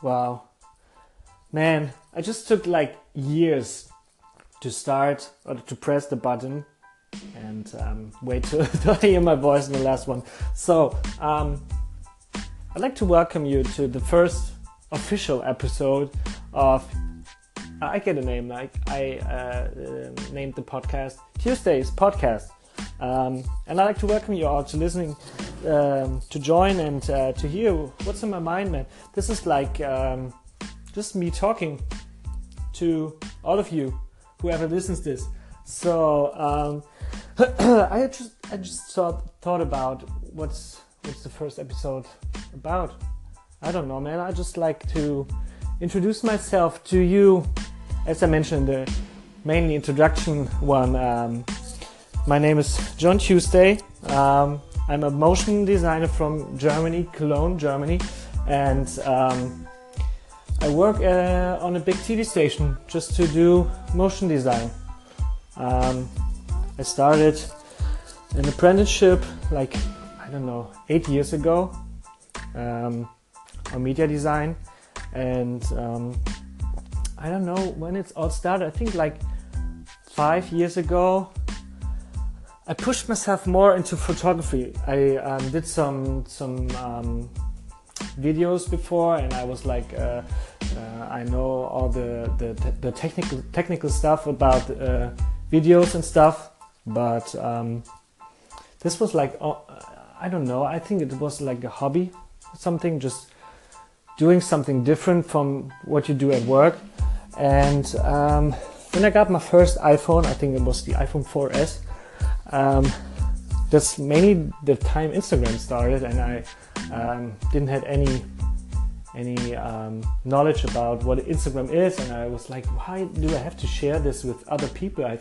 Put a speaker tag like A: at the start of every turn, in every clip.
A: Wow. Man, I just took like years to start or to press the button and um, wait to, to, hear my voice in the last one. So, um, I'd like to welcome you to the first official episode of. I get a name like I uh, uh, named the podcast Tuesdays Podcast. Um, and I'd like to welcome you all to listening, um, to join and uh, to hear what's in my mind, man. This is like um, just me talking to all of you, whoever listens this. So um, I just I just thought thought about what's what's the first episode about. I don't know, man. I just like to introduce myself to you, as I mentioned the mainly introduction one. Um, my name is John Tuesday. Um, I'm a motion designer from Germany, Cologne, Germany, and um, I work uh, on a big TV station just to do motion design. Um, I started an apprenticeship like I don't know eight years ago um, on media design, and um, I don't know when it's all started. I think like five years ago I pushed myself more into photography. I um, did some some um, videos before, and I was like, uh, uh, I know all the, the the technical technical stuff about uh, videos and stuff, but um, this was like, oh, I don't know. I think it was like a hobby, something just doing something different from what you do at work. And um, when I got my first iPhone, I think it was the iPhone 4S um, that's mainly the time Instagram started, and I um, didn't have any any um, knowledge about what Instagram is, and I was like, why do I have to share this with other people? I,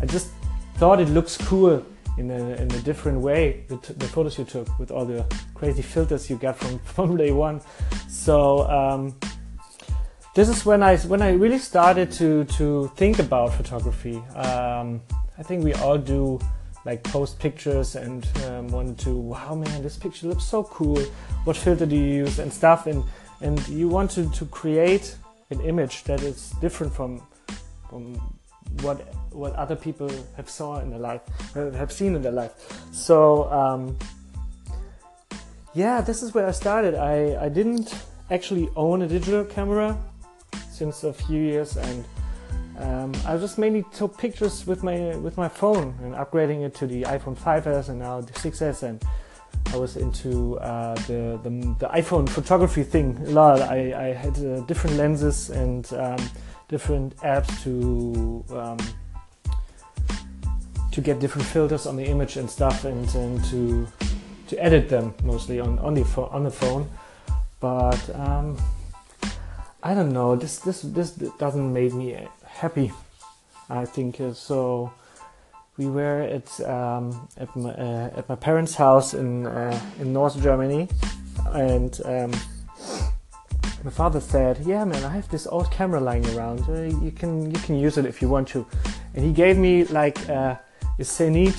A: I just thought it looks cool in a, in a different way. The, the photos you took with all the crazy filters you got from from day one. So um, this is when I when I really started to to think about photography. Um, I think we all do like post pictures and um, want to wow man this picture looks so cool. What filter do you use? and stuff. And and you wanted to, create an image that is different from from what what other people have saw in their life have seen in their life. So um, yeah this is where I started. I, I didn't actually own a digital camera since a few years and um, I just mainly took pictures with my with my phone and upgrading it to the iPhone 5s and now the 6s and I was into uh, the, the, the iPhone photography thing a lot. I, I had uh, different lenses and um, different apps to um, to get different filters on the image and stuff and, and to to edit them mostly on on the phone on the phone. But um, I don't know. This this this doesn't make me happy. I think uh, so. We were at um, at, my, uh, at my parents' house in uh, in North Germany, and um, my father said, "Yeah, man, I have this old camera lying around. Uh, you can you can use it if you want to." And he gave me like uh, a Zenit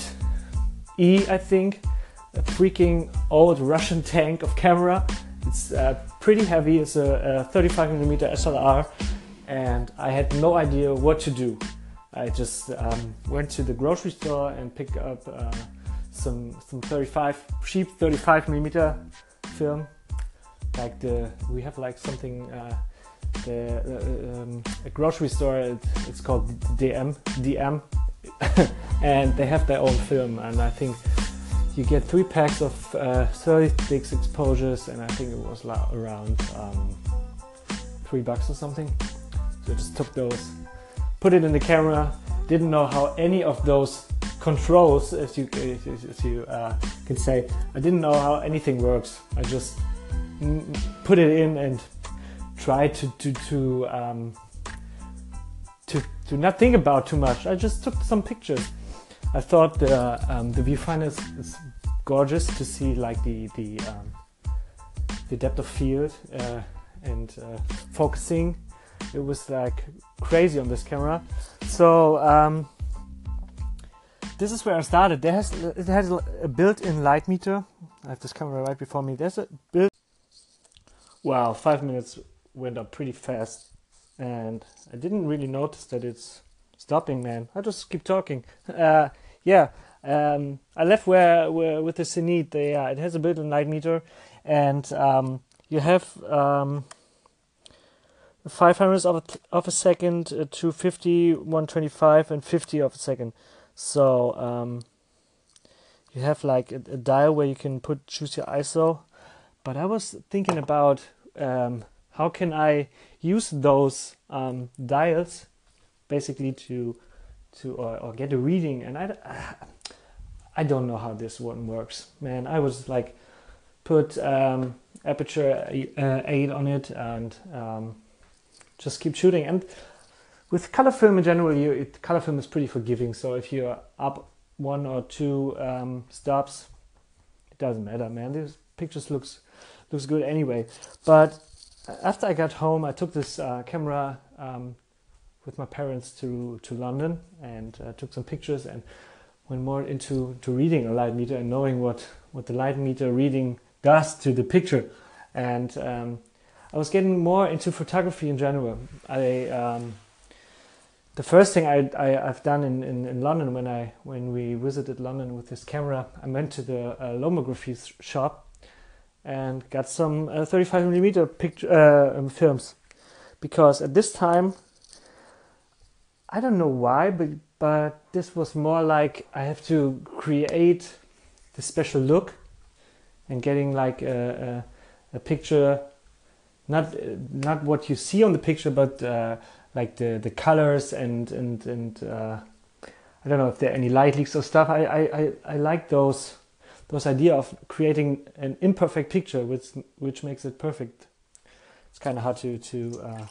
A: E, I think, a freaking old Russian tank of camera. It's uh, pretty heavy. It's a, a 35 millimeter SLR and I had no idea what to do. I just um, went to the grocery store and picked up uh, some some 35 cheap 35 millimeter film. Like the we have like something uh, the uh, um, a grocery store. It, it's called DM DM, and they have their own film. And I think you get three packs of uh, 36 exposures, and I think it was around um, three bucks or something. So I just took those, put it in the camera. Didn't know how any of those controls, as you as you uh, can say, I didn't know how anything works. I just put it in and tried to to to um, to to not think about too much. I just took some pictures. I thought the um, the viewfinder is, is, gorgeous to see like the the um, the depth of field uh, and uh, focusing it was like crazy on this camera. So um, this is where I started. There has it has a built-in light meter. I have this camera right before me. There's a built. Wow, five minutes went up pretty fast, and I didn't really notice that it's stopping, man. I just keep talking. Uh, yeah, um, I left where, where with the Zenit. They, uh, it has a built-in light meter, and um, you have um, 500 of a, of a second, to 250, 125, and 50 of a second. So um, you have like a, a, dial where you can put choose your ISO. But I was thinking about um, how can I use those um, dials basically to to or, or, get a reading, and I. I don't know how this one works, man. I was like, put um, aperture uh, 8 on it and um, just keep shooting. And with color film in general, you, it, color film is pretty forgiving. So if you're up one or two um, stops, it doesn't matter, man. These pictures looks looks good anyway. But after I got home, I took this uh, camera um, with my parents to to London and uh, took some pictures and went more into to reading a light meter and knowing what what the light meter reading does to the picture. And um, I was getting more into photography in general. I um, the first thing I, I have done in, in, in, London when I when we visited London with this camera, I went to the uh, lomography shop and got some uh, 35 millimeter picture uh, um, films because at this time I don't know why, but but this was more like I have to create the special look and getting like a, a, a picture not not what you see on the picture, but uh, like the the colors and and and uh, I don't know if there are any light leaks or stuff. I I I, I like those those idea of creating an imperfect picture, which which makes it perfect. It's kind of hard to to uh,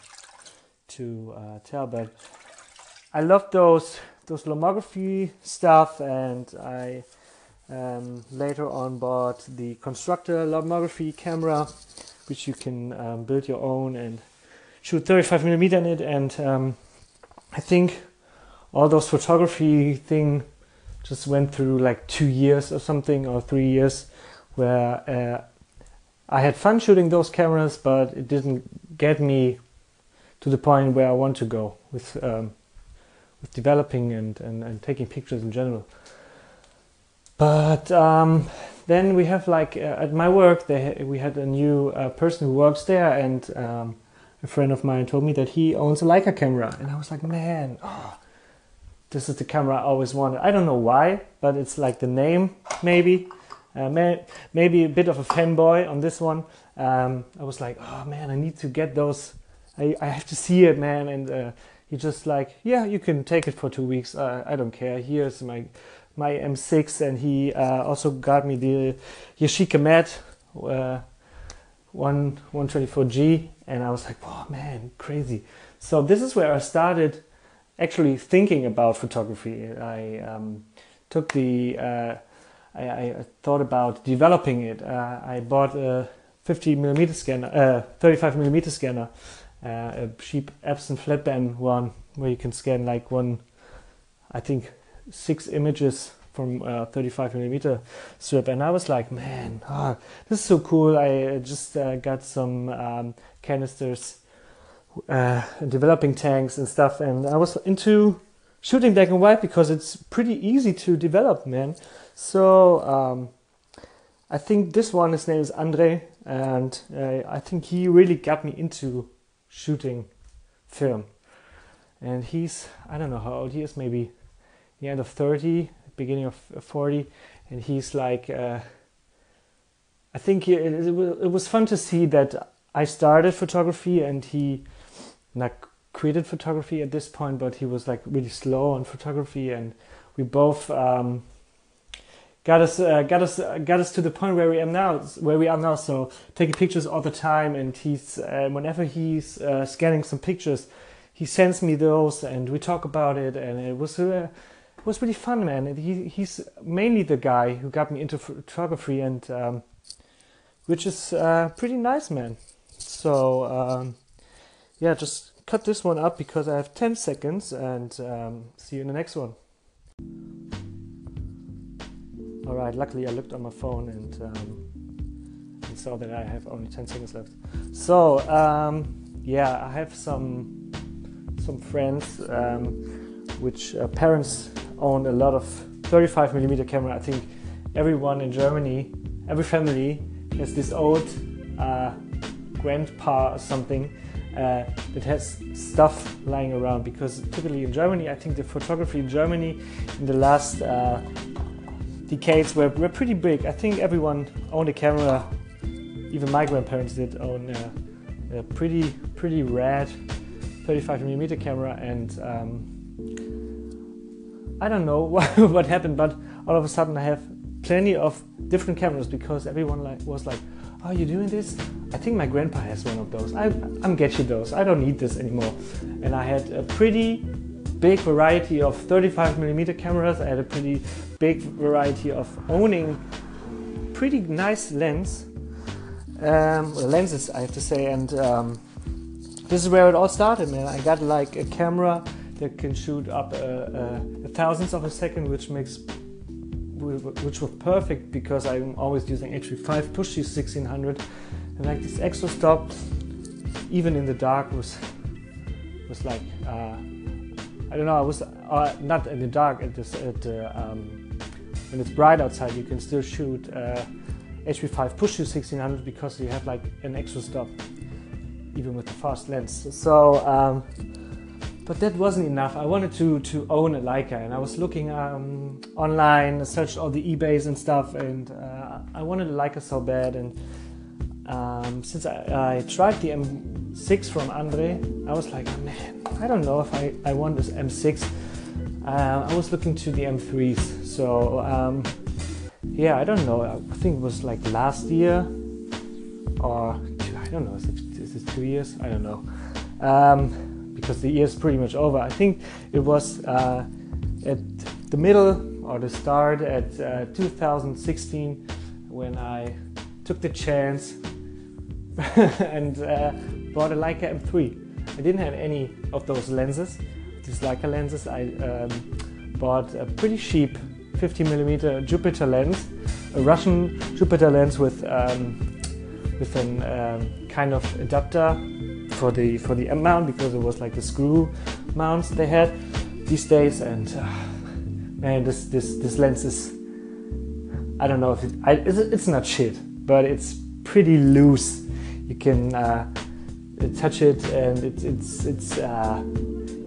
A: to uh, tell, but I love those those lomography stuff, and I um, later on bought the Konstruktor lomography camera which you can um, build your own and shoot 35 millimeter in it. And um, I think all those photography thing just went through like two years or something or three years where uh, I had fun shooting those cameras, but it didn't get me to the point where I want to go with um, with developing and, and, and taking pictures in general. But um, then we have like uh, at my work, they, we had a new uh, person who works there, and um, a friend of mine told me that he owns a Leica camera, and I was like, man, oh, this is the camera I always wanted. I don't know why, but it's like the name maybe. Uh, may, maybe a bit of a fanboy on this one. Um, I was like, oh man, I need to get those. I, I have to see it, man. And uh, he just like, yeah, you can take it for two weeks. Uh, I don't care. Here's my my M6, and he uh, also got me the Yashica Mat uh, 1 124G, and I was like, oh man, crazy. So this is where I started actually thinking about photography. I um, took the uh, I, I, thought about developing it. Uh, I bought a 50 millimeter scanner, uh, 35 millimeter scanner, uh, a cheap Epson flatbed one where you can scan like one, I think six images from uh, 35 millimeter strip, and I was like, man, oh, this is so cool. I just uh, got some um, canisters, uh, developing tanks and stuff, and I was into shooting black and white because it's pretty easy to develop, man. So um, I think this one, his name is Andre, and uh, I think he really got me into shooting film. And he's, I don't know how old he is, maybe the end of 30, beginning of 40, and he's like, uh, I think it, it, was fun to see that I started photography and he not created photography at this point, but he was like really slow on photography, and we both um, got us uh, got us uh, got us to the point where we am now, where we are now. So taking pictures all the time, and he's uh, whenever he's uh, scanning some pictures, he sends me those, and we talk about it, and it was uh, was really fun, man. He, he's mainly the guy who got me into photography, and um, which is uh, pretty nice, man. So um, yeah, just cut this one up because I have 10 seconds, and um, see you in the next one. All right. Luckily, I looked on my phone and, um, saw that I have only 10 seconds left. So um, yeah, I have some some friends um, which uh, parents own a lot of 35 millimeter camera. I think everyone in Germany, every family has this old uh, grandpa or something uh, that has stuff lying around because typically in Germany, I think the photography in Germany in the last uh, decades were, were pretty big. I think everyone owned a camera, even my grandparents did own a, a pretty pretty rad 35 millimeter camera, and um, I don't know what, happened, but all of a sudden I have plenty of different cameras because everyone like was like, "Oh, you doing this? I think my grandpa has one of those. I, I'm getting those. I don't need this anymore." And I had a pretty big variety of 35 millimeter cameras. I had a pretty big variety of owning pretty nice lens um, lenses, I have to say, and um, this is where it all started, man. I got like a camera that can shoot up a, a, a thousandth of a second, which makes which was perfect because I'm always using HP5 push to 1600 and like this extra stop even in the dark was was like uh, I don't know I was uh, not in the dark at this at uh, um, when it's bright outside you can still shoot uh, H.P. push to 1600 because you have like an extra stop even with the fast lens so um, but that wasn't enough. I wanted to to own a Leica, and I was looking um, online, searched all the eBay's and stuff, and uh, I wanted a Leica so bad. And um, since I, I, tried the M6 from Andre, I was like, man, I don't know if I, I want this M6. Uh, I was looking to the M3s, so um, yeah, I don't know. I think it was like last year, or I don't know. Is it, is it two years? I don't know. Um, because the year is pretty much over. I think it was uh, at the middle or the start at uh, 2016 when I took the chance and uh, bought a Leica M3. I didn't have any of those lenses, these Leica lenses. I um, bought a pretty cheap 50mm Jupiter lens, a Russian Jupiter lens with um, with an um, kind of adapter for the for the M mount because it was like the screw mounts they had these days, and uh, man, this this this lens is I don't know if it, I, it's, it's, not shit, but it's pretty loose. You can uh, touch it, and it, it's it's uh,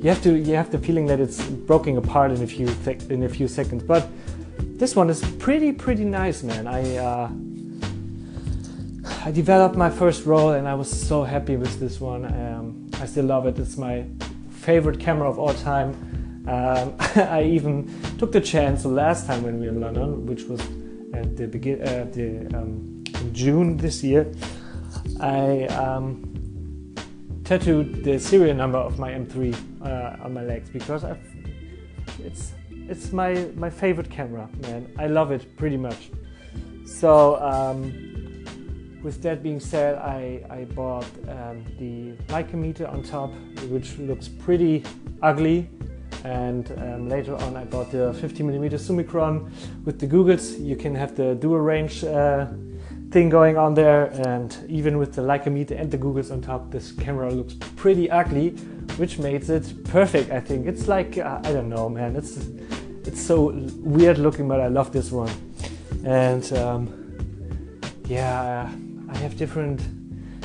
A: you have to you have the feeling that it's broken apart in a few in a few seconds. But this one is pretty pretty nice, man. I uh, I developed my first roll and I was so happy with this one. Um, I still love it. It's my favorite camera of all time. Um, I even took the chance the last time when we were in London, which was at the begin uh, the um, June this year. I um, tattooed the serial number of my M3 uh, on my legs because I've, it's it's my my favorite camera, man. I love it pretty much. So um, with that being said, I, I bought um, the Leica meter on top, which looks pretty ugly. And um, later on, I bought the 50mm Summicron with the goggles. You can have the dual range uh, thing going on there. And even with the Leica meter and the goggles on top, this camera looks pretty ugly, which makes it perfect, I think. It's like, uh, I don't know, man. It's, it's so weird looking, but I love this one. And um, yeah, I have different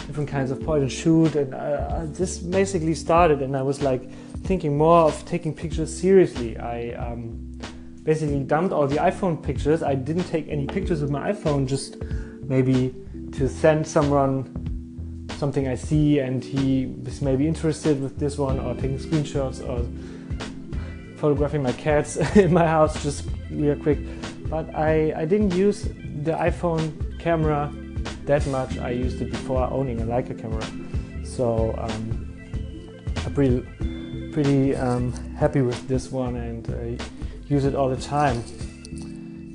A: different kinds of point and shoot, and uh, this basically started. And I was like thinking more of taking pictures seriously. I um, basically dumped all the iPhone pictures. I didn't take any pictures with my iPhone, just maybe to send someone something I see and he was maybe interested with this one, or taking screenshots, or photographing my cats in my house just real quick. But I, I didn't use the iPhone camera that much. I used it before owning a Leica camera, so um, I'm pretty pretty um, happy with this one and uh, use it all the time.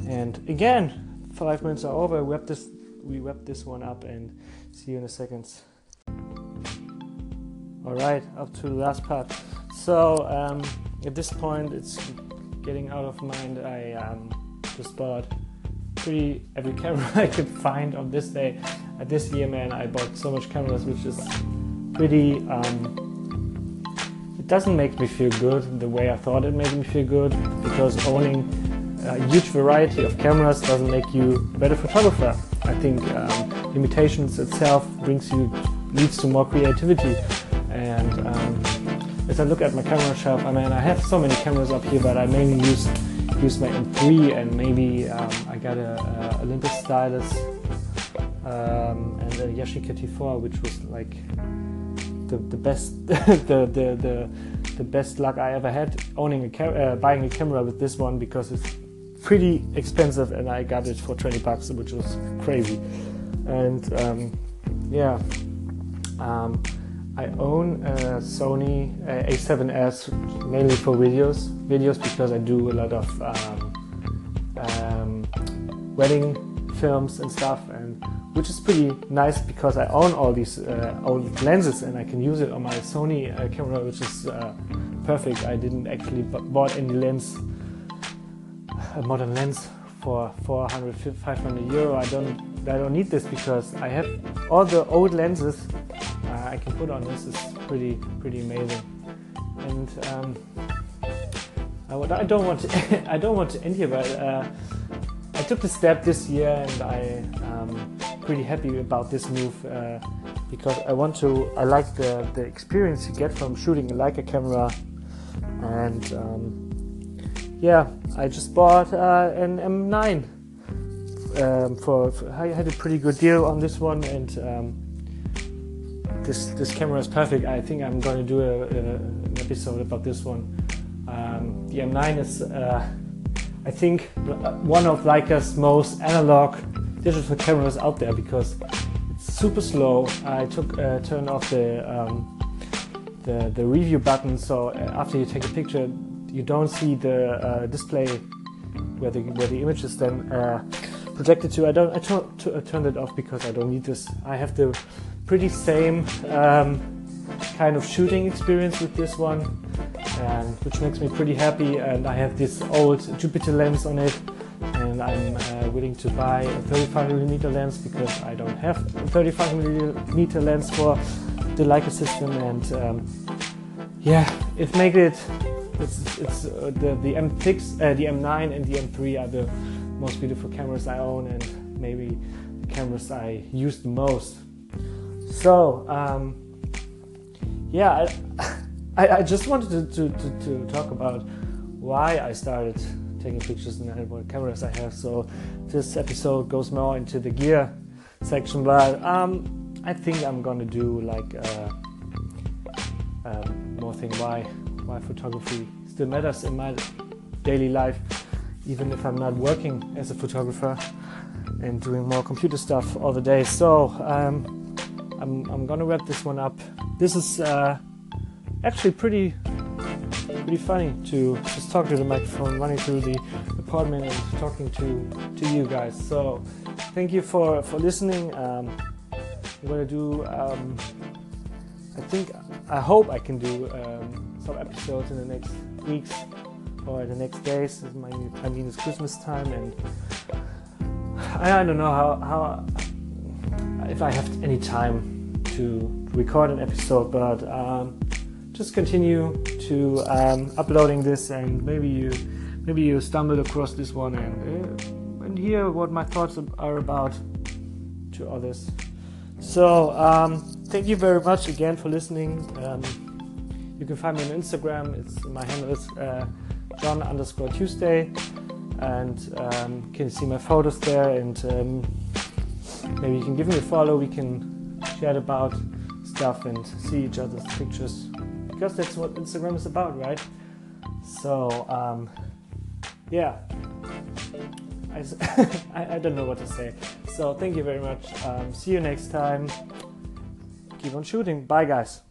A: And again, five minutes are over. We wrap this we wrap this one up and see you in a second. All right, up to the last part. So um, at this point, it's getting out of mind. I um, just bought pretty every camera I could find on this day. At this year, man, I bought so much cameras, which is pretty. Um, it doesn't make me feel good the way I thought it made me feel good because owning a huge variety of cameras doesn't make you a better photographer. I think um, limitations itself brings you leads to more creativity. And um, as I look at my camera shelf, I mean, I have so many cameras up here, but I mainly use use my M3 and maybe um, I got a, a, Olympus stylus um, and a Yashica T4, which was like the, the best the, the, the the best luck I ever had owning a ca- uh, buying a camera with this one because it's pretty expensive and I got it for 20 bucks, which was crazy. And um, yeah, um, I own a Sony uh, A7S mainly for videos, videos because I do a lot of um, um, wedding films and stuff, and which is pretty nice because I own all these uh, old lenses and I can use it on my Sony uh, camera, which is uh, perfect. I didn't actually b- bought any lens a modern lens for 400 500 euro i don't i don't need this because i have all the old lenses i can put on this is pretty pretty amazing. And um, I, I, don't want to i don't want to end here but uh, i took the step this year and i am pretty happy about this move uh, because i want to i like the the experience you get from shooting like a leica camera. And um, yeah, I just bought uh, an M9 um, for, for, I had a pretty good deal on this one, and um, this this camera is perfect. I think I'm going to do a, a, an episode about this one. Um, the M9 is, uh, I think, one of Leica's most analog digital cameras out there because it's super slow. I took uh, turned off the um, the, the review button, so uh, after you take a picture, you don't see the uh, display where the where the image is then uh, projected to. I don't. I t- t- turned it off because I don't need this. I have the pretty same um, kind of shooting experience with this one, and which makes me pretty happy. And I have this old Jupiter lens on it, and I'm uh, willing to buy a 35mm lens because I don't have a 35mm lens for the Leica system, and um, yeah, it makes it it's, it's uh, the the M6, uh, the M9, and the M3 are the most beautiful cameras I own, and maybe the cameras I use the most. So um, yeah, I, I, just wanted to, to, to, talk about why I started taking pictures and what cameras I have. So this episode goes more into the gear section, but um, I think I'm gonna do like uh, um, more thing why why photography still matters in my daily life, even if I'm not working as a photographer and doing more computer stuff all the day. So um, I'm, I'm gonna wrap this one up. This is uh, actually pretty pretty funny to just talk to the microphone, running through the apartment and talking to to you guys. So thank you for for listening. Um, I'm gonna do. Um, I think I hope I can do um, some episodes in the next weeks or the next days. My, I mean, it's Christmas time, and I, don't know how, how if I have any time to record an episode, but um, just continue to um, uploading this, and maybe you maybe you stumbled across this one and uh, and hear what my thoughts are about to others. So um, thank you very much again for listening. Um, you can find me on Instagram. It's my handle is uh, John underscore Tuesday, and um, can see my photos there. And um, maybe you can give me a follow. We can chat about stuff and see each other's pictures because that's what Instagram is about, right? So um, yeah. I, I, don't know what to say. So thank you very much. Um, see you next time. Keep on shooting. Bye, guys.